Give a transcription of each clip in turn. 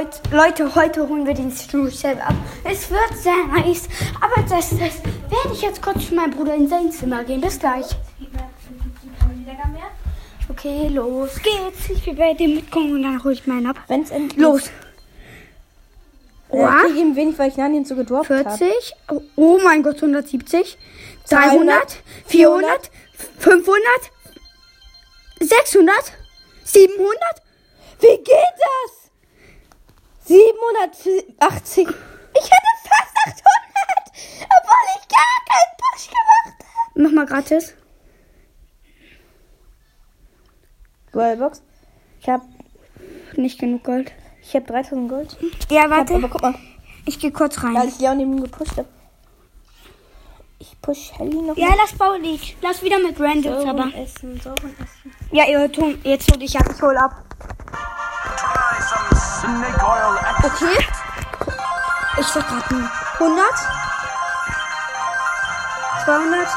Leut- Leute, heute holen wir den Stuhl selber ab. Es wird sehr nice. Aber das, das werde ich jetzt kurz zu meinem Bruder in sein Zimmer gehen. Bis gleich. Okay, los geht's. Ich will bei dem mitkommen und dann hole ich meinen ab. Wenn es endlich. Los. Äh, Oha. krieg ihm wenig, weil ich Nanien so gedroppt habe. 40. Oh, oh mein Gott, 170. 300. 400. 500. 600. 700. Wie geht das? 780. Ich hätte fast 800, obwohl ich gar keinen Push gemacht habe. Mach mal gratis. Goldbox. Ich habe Nicht genug Gold. ich hab 3000 Gold. Ja, Ich hab, warte. aber guck mal, Ich gehe kurz rein. weil ich Leon eben gepusht habe. Ich push Helly noch Ja, lass Pauli. Lass wieder mit Randoms, aber. Essen, essen. Ja, ihr tun. Jetzt hol ich ab. Ich hol ab. Okay. Ich sag grad nur 100. 200.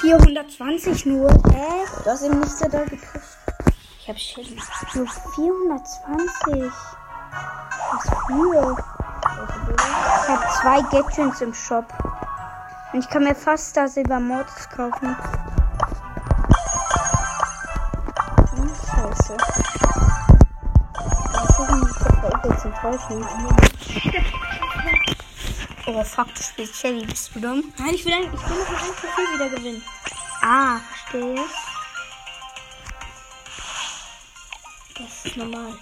420 nur. Hä? Du hast eben nicht so doll gepusht. Ich hab Shelly. Nur 420. Was für? Ich habe zwei Gadgets im Shop. Und ich kann mir fast da Silber Mortis kaufen. Scheiße. Zu täuschen. Oh fuck, du spielst Shelly, bist du dumm? Nein, ich will, ein, ich will noch ein Profil wieder gewinnen. Ah, verstehe. Das ist normal.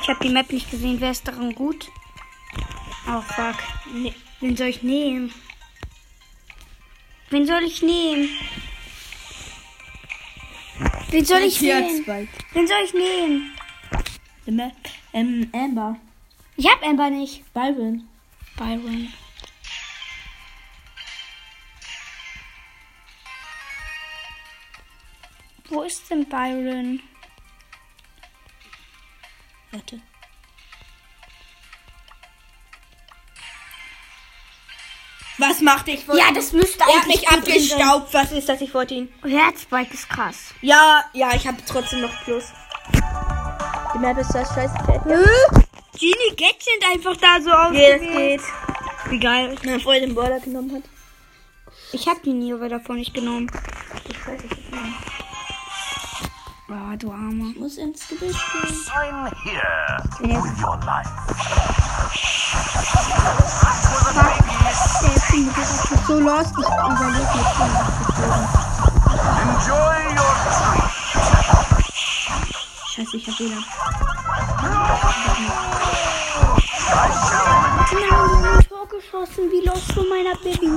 Ich habe die Map nicht gesehen. Wer ist daran gut? Oh fuck. Nee. Wen soll ich nehmen? Wen soll ich nehmen? Wen soll ich nehmen? Wen soll ich nehmen? Ähm, Amber. Ich hab Amber nicht. Byron. Byron. Wo ist denn Byron? Warte. Was macht ich? Ja, das müsste Er hat eigentlich mich abgestaubt. Was ist das? Ich wollte ihn. Herzbike ist krass. Ja, ja, ich habe trotzdem noch Plus. Map ist das scheiße. Genie Gadget einfach da so aus. Ja, das geht. Wie geil. Meine Freundin den Border genommen hat. Ich hab die nie aber davon nicht genommen. Ich weiß nicht. Oh, du Armer. Ich muss ins Gebüsch gehen. Sign here Yes. with your life. Der Film ist so lost. Ich Film abgeflogen. Enjoy your treat. Scheiße, ich hab WLAN. Nein, ein Tor geschossen. Wie lost von meiner Baby.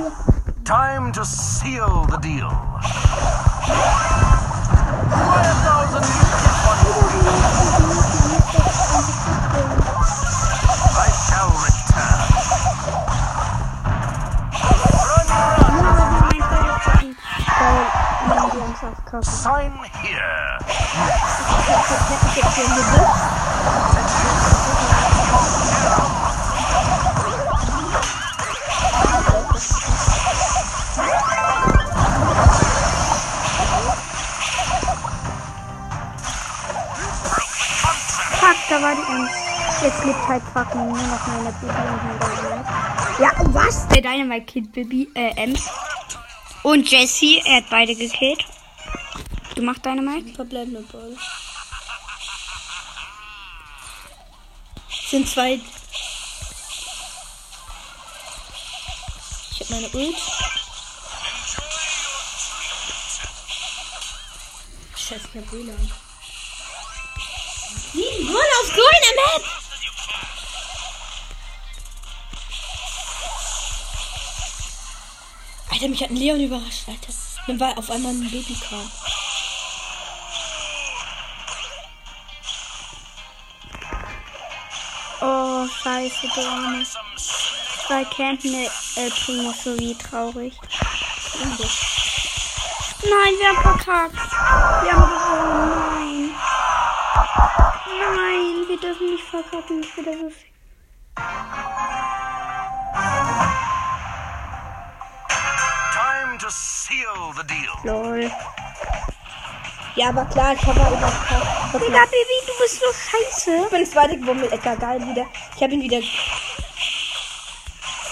Time to seal the deal. Why a thousand run. Sign here. Fuck, da war die Ems. Jetzt lebt halt fucking nur noch meine Baby und mein Dynamite. Ja, was? Der Dynamite killt Baby, äh, Ems. Und Jesse, er hat beide gekillt. Du machst Dynamite? Verbleibende Ball. Sind zwei. Ich hab meine Ult. Scheiße, ich hab WLAN. Sieben Mann auf grüne Map! Alter, mich hat ein Leon überrascht, Alter. Dann war auf einmal ein Babycar. Oh, scheiße, du Arme. Zwei Campen, äh, Primo, so wie traurig. Nein, wir haben verkackt. Wir haben gewonnen. Nein. Nein, wir dürfen nicht verkacken. Ich wieder so viel. Time to seal the deal. Lol. Ja, aber klar, ich habe überkauft. Digga, Baby, du bist so scheiße. Ich bin zweite geworden mit Edgar Geil wieder. Ich habe ihn wieder.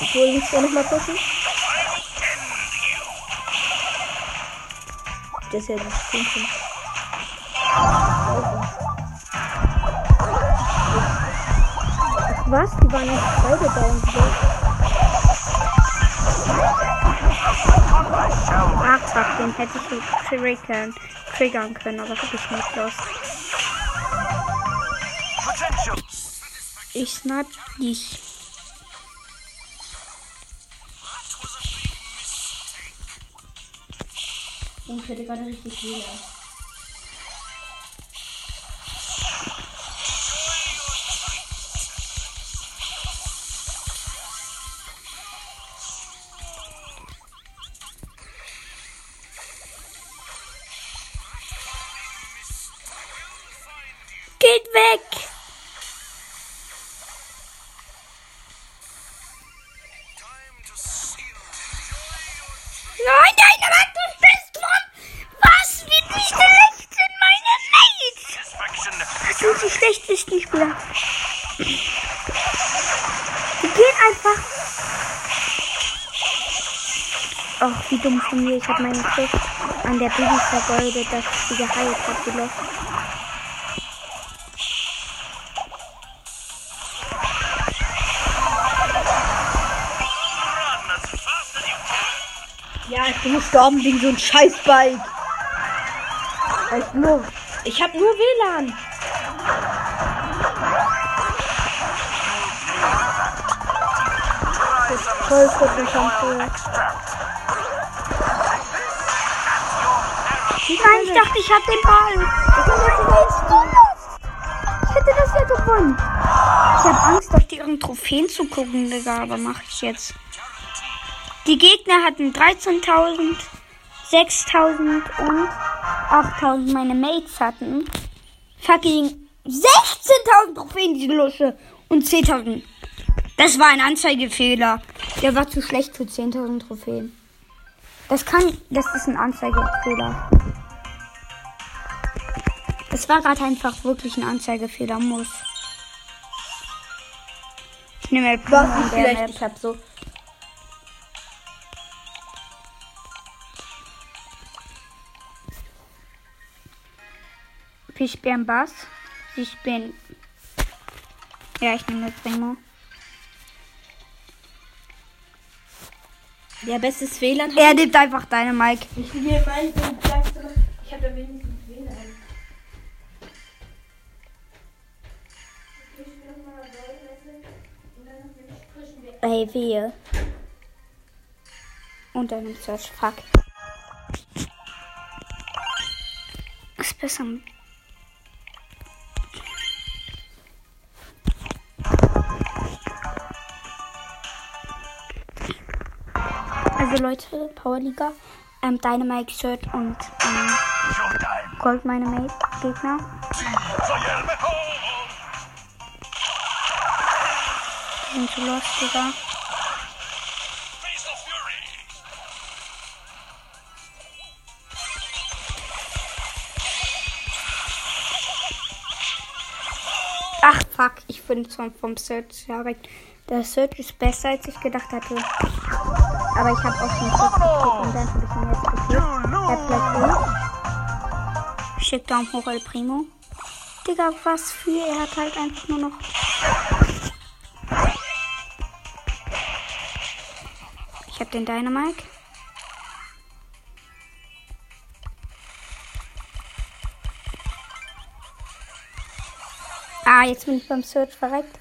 Obwohl, ich muss ja nochmal gucken. Das ist ja das Fünfte. Was? Die waren jetzt beide down. Ach, fuck, den hätte ich triggern, triggern können, aber hab ich nicht los. Ich snap dich. Ich hätte gerade richtig Fehler. Geht weg! Nein, nein, nein, du bist von... Was? Wie nicht schlecht sind meine Mates? Inspection. sind die schlechtesten Spieler. Die gehen einfach. Ach, wie dumm von mir. Ich habe meine Schrift an der Baby vergeudet, dass ich sie geheilt habe, die bin gestorben wegen so einem Scheißbike. Ich nur. Ich hab nur WLAN. Voll gut mich am Pool. Nein, ich dachte, ich hab den Ball. Ich hätte das ja gewonnen. Ich habe Angst, auf deren Trophäen zu gucken, Digga, aber mache ich jetzt. Die Gegner hatten 13.000, 6.000 und 8.000. Meine Mates hatten fucking 16.000 Trophäen, diese Lusche. Und 10.000. Das war ein Anzeigefehler. Der war zu schlecht für 10.000 Trophäen. Das kann, das ist ein Anzeigefehler. Das war gerade einfach wirklich ein Anzeigefehler, muss. Ich nehme schlecht? Map. Ich hab so. Ich bin Bass. Ich bin. Ja, ich nehme El Primo. Ja, bestes WLAN. Er nimmt einfach deine Mike. Ich hier meinen Platz. Ich hab da wenigstens WLAN. Ey, wehe. Und dann ist das Fuck. Ist besser. Leute, Powerliga, ähm, Dynamite Shirt und ähm, Showtime. Gold meine Mate Gegner. Die sind zu lost, Digga. Ach fuck, ich bin schon vom Search direkt. Der Search ist besser als ich gedacht hatte. Aber ich habe auch schon geklickt und dann habe ich ihn jetzt geklickt. Er bleibt gut. Schick Daumen hoch, El Primo. Digga, was für? Er hat halt einfach nur noch. Ich hab den Dynamite. Ah, jetzt bin ich beim Search verreckt.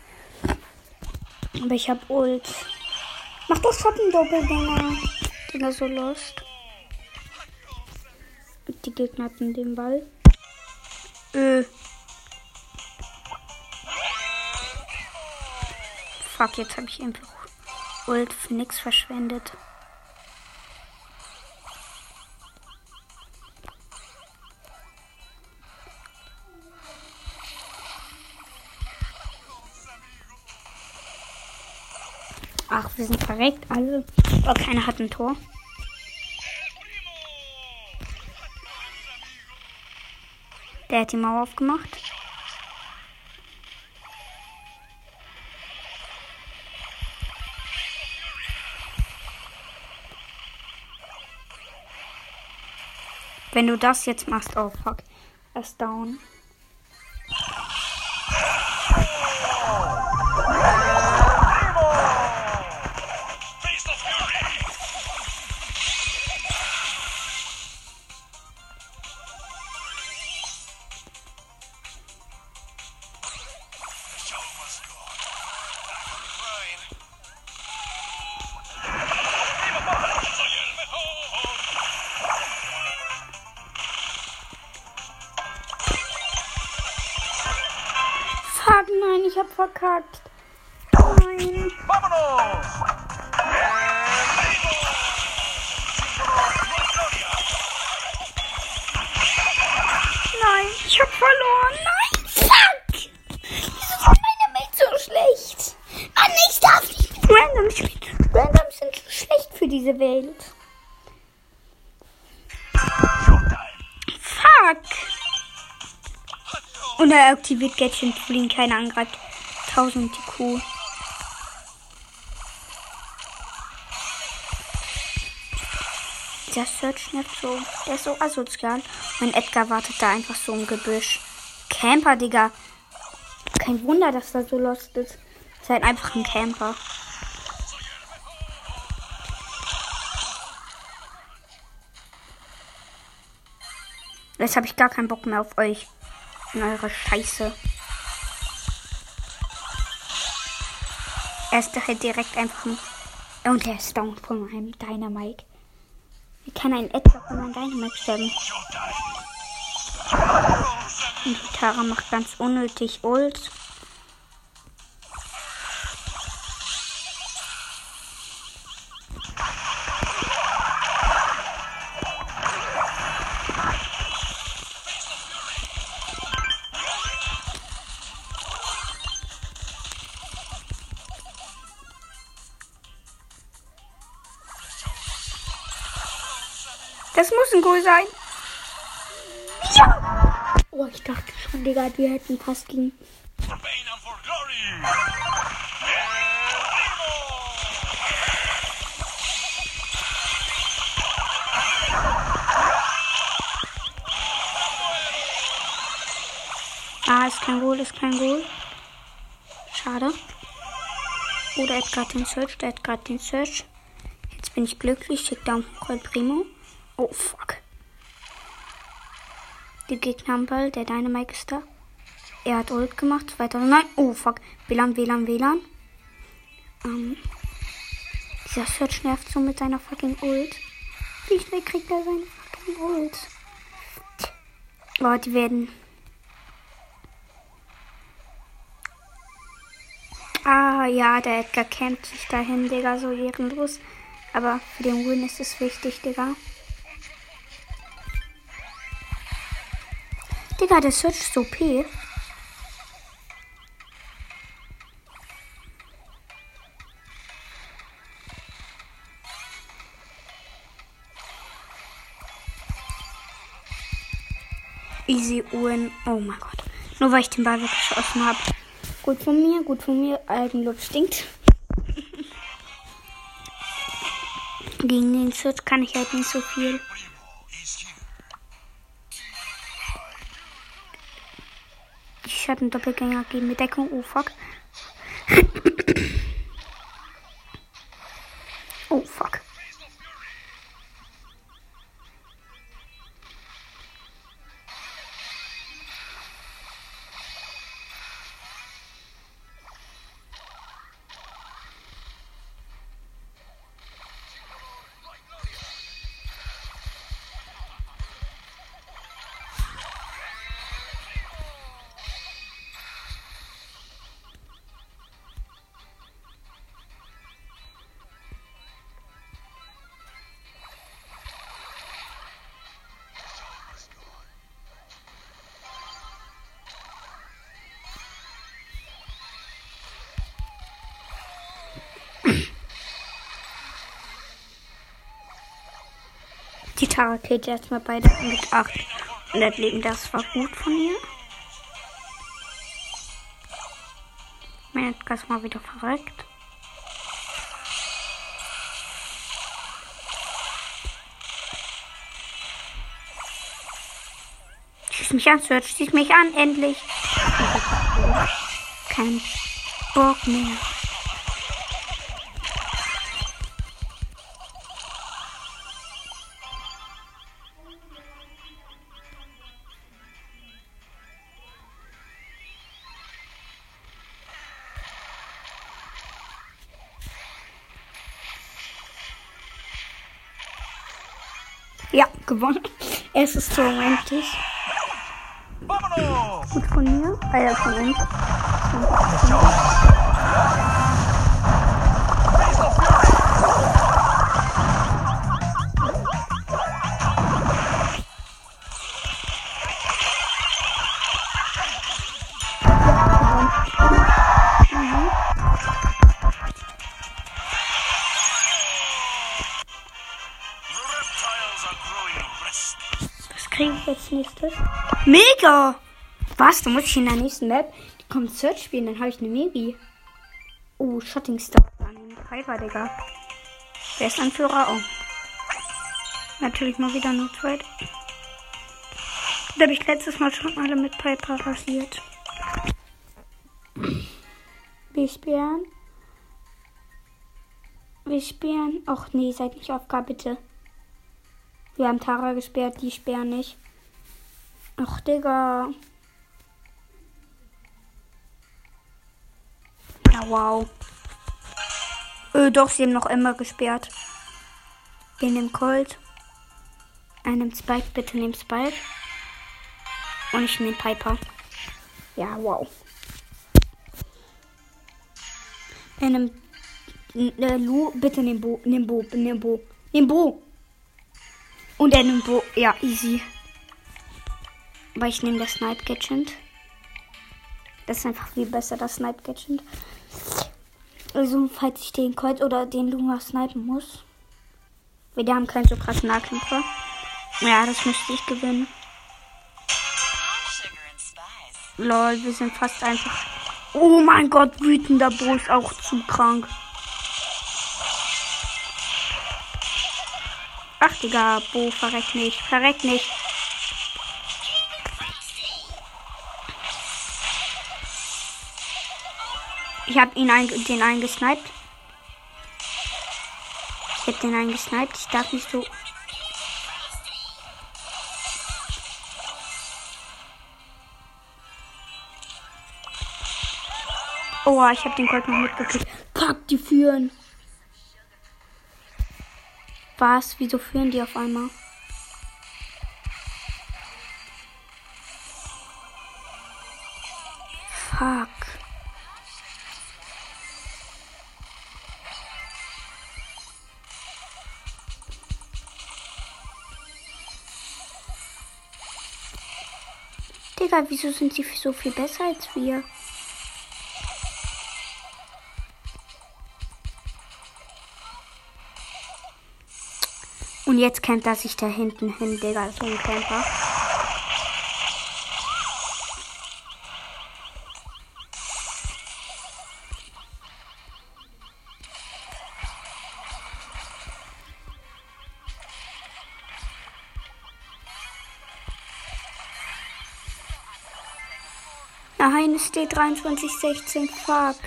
Aber ich hab Ult. Mach das Schattendoppel, Digga. So lost. Die Gegner hatten den Ball. Äh. Fuck, jetzt habe ich einfach Ult für nix verschwendet. Ach, wir sind verreckt, alle. Aber keiner hat ein Tor. Der hat die Mauer aufgemacht. Wenn du das jetzt machst, oh fuck. Er ist down. Verkackt. Nein. Nein, ich hab verloren. Nein, fuck. Wieso ist meine Welt so schlecht? Mann, ich darf nicht mit Random spielen. Random sind zu schlecht für diese Welt. Fuck. Und er aktiviert Gadget, wo ihn keiner angreift. 1000 IQ. Der Search nicht so. Der ist so asozial. Mein Edgar wartet da einfach so im Gebüsch. Camper, Digga. Kein Wunder, dass er so lost ist. Ist halt einfach ein Camper. Jetzt habe ich gar keinen Bock mehr auf euch. Und eure Scheiße. Er ist halt direkt einfach ein. Und er ist down von einem Dynamite. Wie kann ein Edgar von einem Dynamite sterben? Und die Tara macht ganz unnötig Ult. Das muss ein Goal sein. Ja! Oh, ich dachte schon, Digga, wir hätten fast gegen. Ah, ist kein Goal, ist kein Goal. Schade. Oder Edgar hat den Search, der Edgar den Search. Jetzt bin ich glücklich, schick Daumen hoch, El Primo. Oh, fuck. Die Gegner haben Ball, der Dynamite ist da. Er hat Ult gemacht, 2009. Oh, fuck. WLAN, WLAN, WLAN. Ähm, dieser Search nervt so mit seiner fucking Ult. Wie schnell kriegt er seine fucking Ult? Boah, die werden Ah, ja, der Edgar campt sich dahin, Digga, so ehrenlos. Aber für den Win ist es wichtig, Digga. Digga, der Search ist OP. Easy Win. Oh mein Gott. Nur weil ich den Ball weggeschossen habe. Gut von mir, gut von mir. Eigenlob stinkt. Gegen den Search kann ich halt nicht so viel. Ich hatte einen Doppelgänger gegen mit Deckung. Oh fuck. Tara killt jetzt mal beide mit 8. Das Leben, das war gut von ihr. Mein ist mal wieder verreckt. Schieß mich an, Search. Schieß mich an, endlich. Kein Bock mehr. Tor endlich. Gut von mir. Ah ja, von uns. Nächstes? Mega! Was? Da muss ich in der nächsten Map die kommt Search spielen, dann habe ich eine Megi. Oh, Shotting Star. An den Piper, Digga. Wer ist Anführer? Oh. Natürlich mal wieder nur zweit. Da habe ich letztes Mal schon alle mit Piper rasiert. Wir spielen. Wir spielen. Och nee, seid nicht auf Gar, bitte. Wir haben Tara gesperrt, die sperren nicht. Ach, Digga. Ja, wow. Äh, doch, sie haben noch immer gesperrt. Wir nehmen Colt. Einem Spike, bitte nehmen Spike. Und ich nehme Piper. Ja, wow. Einem äh, Lu, bitte nimm Bo, nimm Bo, nimm Bo, nimm Bo. Und er nimmt Bo, ja, easy. Aber ich nehme das Snipe Gadget. Das ist einfach viel besser, das Snipe Gadget. Also, falls ich den Colt oder den Luma snipen muss. Wir haben keinen so krassen Nahkämpfer. Ja, das müsste ich gewinnen. Lol, wir sind fast einfach. Oh mein Gott, wütender Bo ist auch zu krank. Ach, Digga, Bo, verreck nicht, verreck nicht. Ich hab ihn ein, den eingesniped. Ich hab den eingesniped. Ich darf nicht so. Oh, ich hab den Gold noch mitgekriegt. Kack, die führen. Was? Wieso führen die auf einmal? Fuck. Digga, wieso sind sie so viel besser als wir? Und jetzt kennt er sich da hinten hin, Digga, so ein Camper. Steht 2316. Fuck.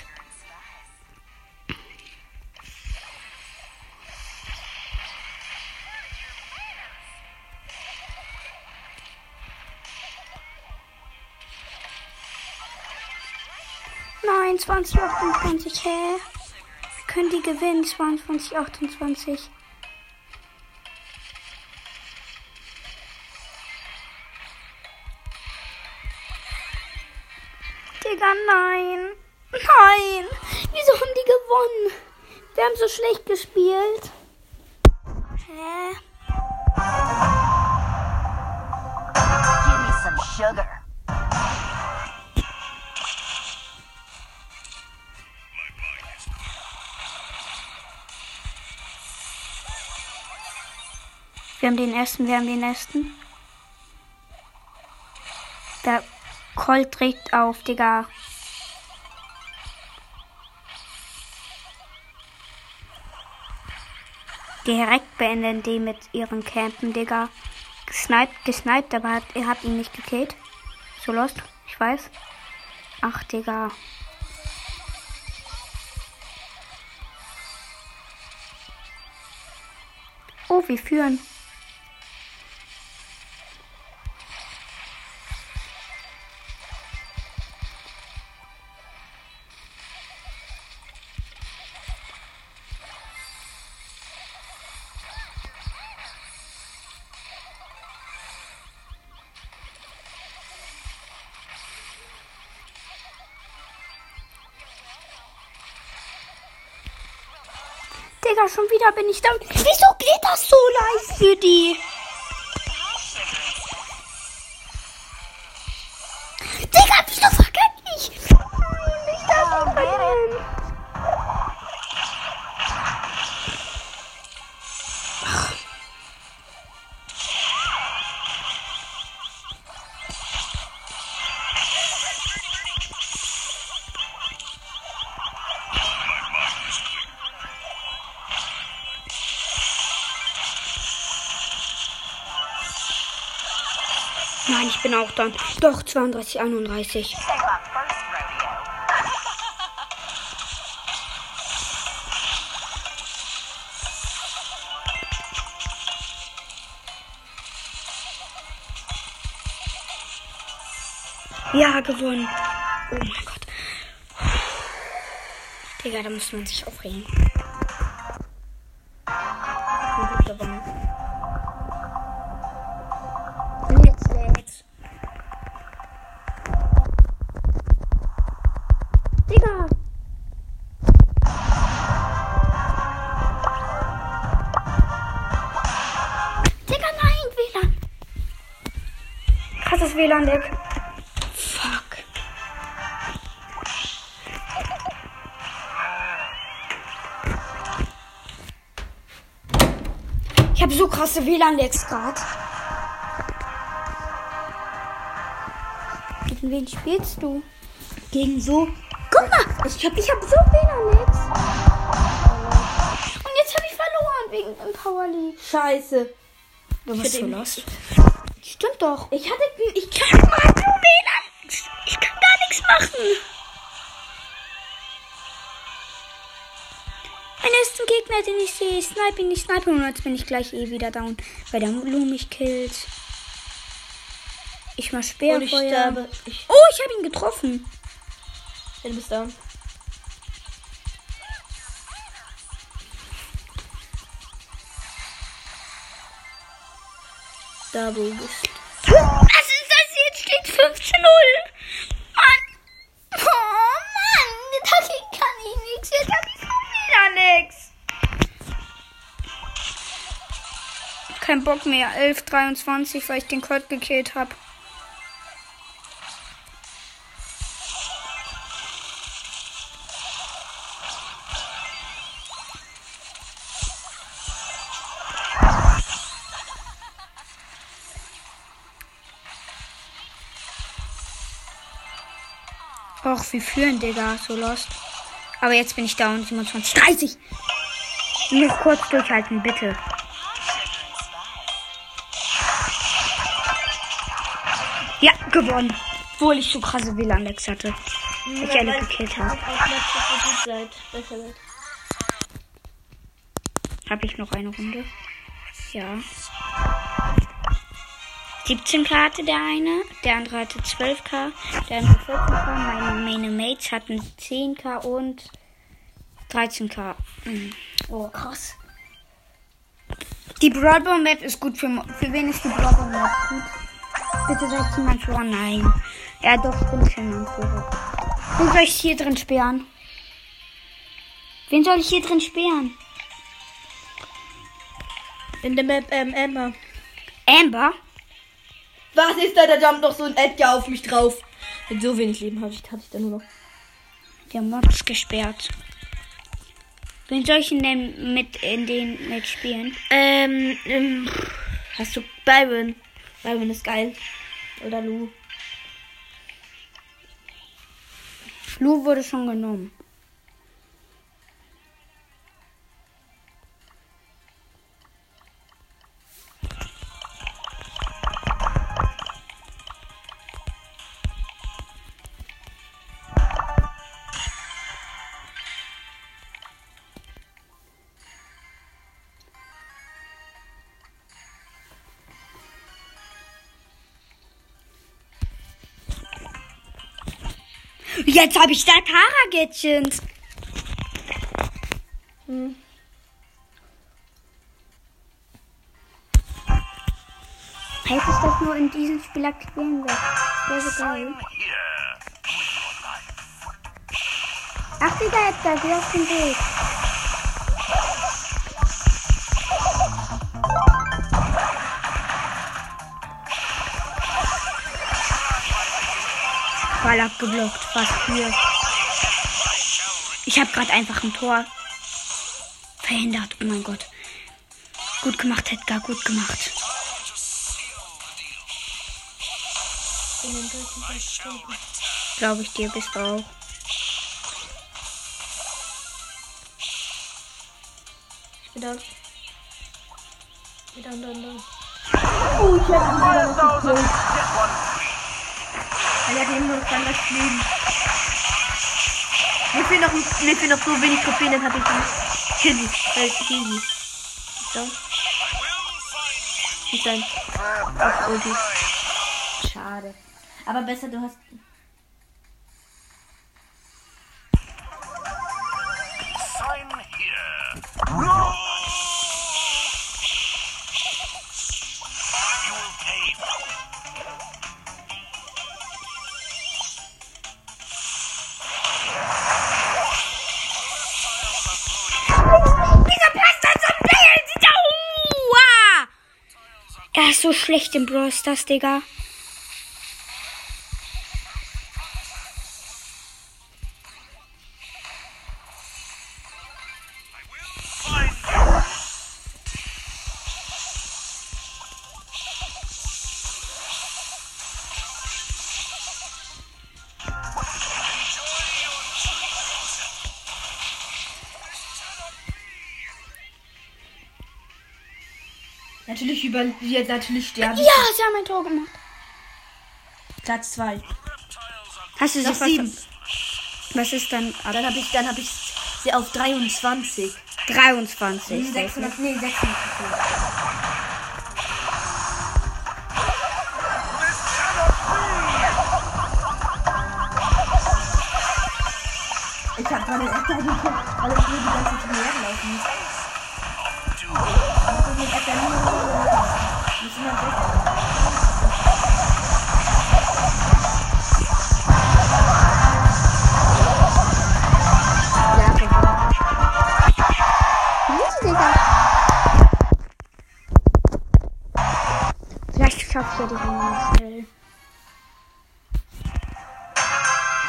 Nein, 2028. Hä? Können die gewinnen. 2228. so schlecht gespielt. Hä? Give me some sugar. Wir haben den ersten, wir haben den ersten. Colt trägt auf, Digga. Direkt beenden die mit ihren Campen, Digga. Gesniped, gesniped, aber hat, er hat ihn nicht gekillt. So lost, ich weiß. Ach, Digga. Oh, wir führen. Digga, schon wieder bin ich da. Wieso geht das so leicht für die? Bin auch dann. Doch, 32, 31. Say my first rodeo. Ja, gewonnen. Oh mein Gott. Digga, da muss man sich aufregen. WLAN-Deck. Fuck. Ich habe so krasse WLAN-Lags gerade. Gegen wen spielst du? Gegen so. Guck mal, ich habe ich hab so WLAN-Lags. Und jetzt habe ich verloren wegen dem Power League. Scheiße. Du bist so lost. Stimmt doch. Ich hatte. Ich kann mal so WLAN. Ich kann gar nichts machen. Mein ersten Gegner, den ich sehe, snipe ihn, ich snipe ihn und jetzt bin ich gleich eh wieder down, weil der Lu mich killt. Ich mach Und ich Speerfeuer. sterbe. Ich, Oh, ich habe ihn getroffen. du bist down. Da, du bist. Was ist das? Jetzt steht 15-0. Mann. Oh, Mann. Dagegen kann ich nichts. Jetzt hab ich schon wieder nichts. Kein Bock mehr. 11, 23, weil ich den Colt gekillt habe. Och, wir führen, Digga. So lost. Aber jetzt bin ich down. 27, 30. Noch kurz durchhalten, bitte. Ja, gewonnen. Obwohl ich so krasse WLAN-Lex hatte. Ich alle gekillt habe. Habe ich noch eine Runde? Ja. 17k hatte der eine, der andere hatte 12k, der andere 14k, meine, meine Mates hatten 10k und 13k. Mhm. Oh, krass. Die Broadbomb Map ist gut für, für wen ist die Broadbomb Map gut? Bitte sagt jemand vor, nein. Ja, doch, ich bin schon am Führer. Wen soll ich hier drin sperren? Wen soll ich hier drin sperren? In der Map, ähm, Amber. Amber? Was ist da? Da jumpt noch so ein Edgar auf mich drauf. Mit so wenig Leben hatte ich, hatte ich da nur noch. Der Mods gesperrt. Wen soll ich denn mit in den mitspielen? Ähm, ähm, hast du Byron? Byron ist geil. Oder Lu. Lu wurde schon genommen. Jetzt habe ich da Tara-Gadgets. Hätte ich das nur in diesem Spiel aktivieren. Das wäre so geil. Ach, Digga, jetzt da, geh auf den Weg. Ball abgeblockt, fast hier. Ich habe gerade einfach ein Tor verhindert. Oh mein Gott. Gut gemacht, Edgar, gut gemacht. Glaube ich dir, bist du auch. Ich bin dann, dann. Er hat eben nur noch ganz das Leben. Mir fehlen noch, mir fehlen noch so wenig Trophäen, dann habe ich die. Sie. Äh, sie. So. Nicht sein. Auf Ulti. Schade. Aber besser, du hast. Schlecht im Brawl Stars, Digga. Natürlich über. Jetzt natürlich sterben. Ja, sie haben ein Tor gemacht. Platz 2. Reptiles are Hast du sie sieben. Was ist dann ab Dann habe ich, dann habe ich sie auf 23. 23? 600, nee, 600. This cannot Ich habe gerade geguckt, weil ich die ganze Zeit herlaufen. do. Müssen wir weg. Schaffe ja.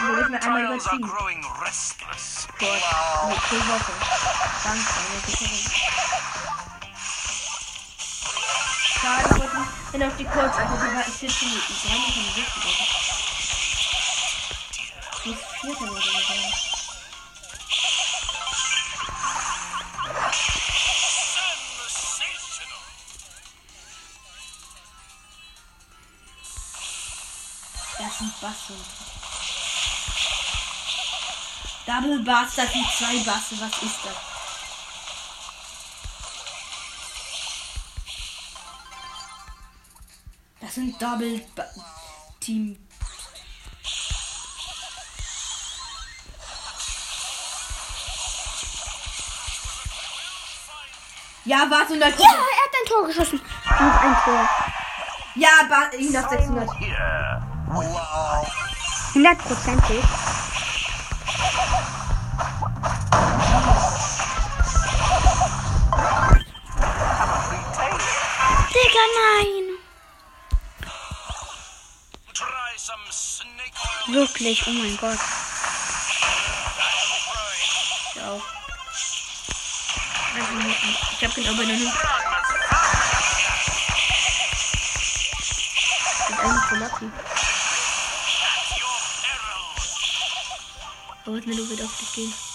Wir müssen einmal überziehen. restless. Eine Woche. Danke, eine Sicherung. Schade, wenn auf die Kurz, die war ich 14 Minuten. Drei Minuten von der Sicherung. Muss vierter oder so sein. Das sind Basse. Double Bass, das sind zwei Basse. Was ist das? Sind Double ba Team. Ja, warte, und dann Ja, er hat ein Tor geschossen. Noch ein Tor. Ja, ba ihn auf 600. Here. Wow. Hundertprozentig. Digga, nein. Wirklich, oh mein Gott. Ich auch. Also, Ich hab den aber noch nicht. Das ist eigentlich so lucky. Your peril. Aber Milo wird auf dich gehen.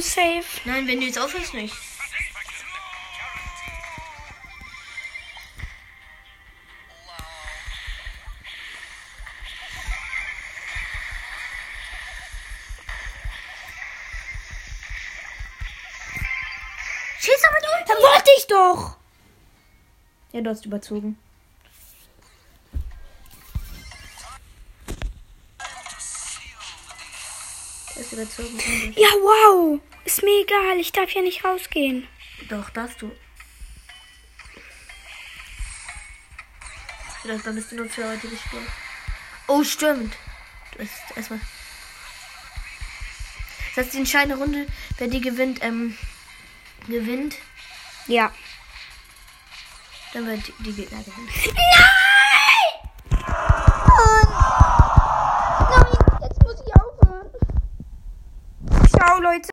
Safe. Nein, wenn du jetzt aufhörst, nicht. Schieß aber durch! Dann wollte ich doch! Ja, du hast überzogen. Du hast überzogen. Ja, wow! Ist mir egal, ich darf hier nicht rausgehen. Doch, darfst du. Vielleicht dann bist du nur für heute gespielt. Oh, stimmt. Du bist erstmal. Das heißt, die entscheidende Runde, wer die gewinnt, ähm, gewinnt. Ja. Dann wird die, die Gegner gewinnen. Nein! Nein! Jetzt muss ich aufhören. Ciao, Leute.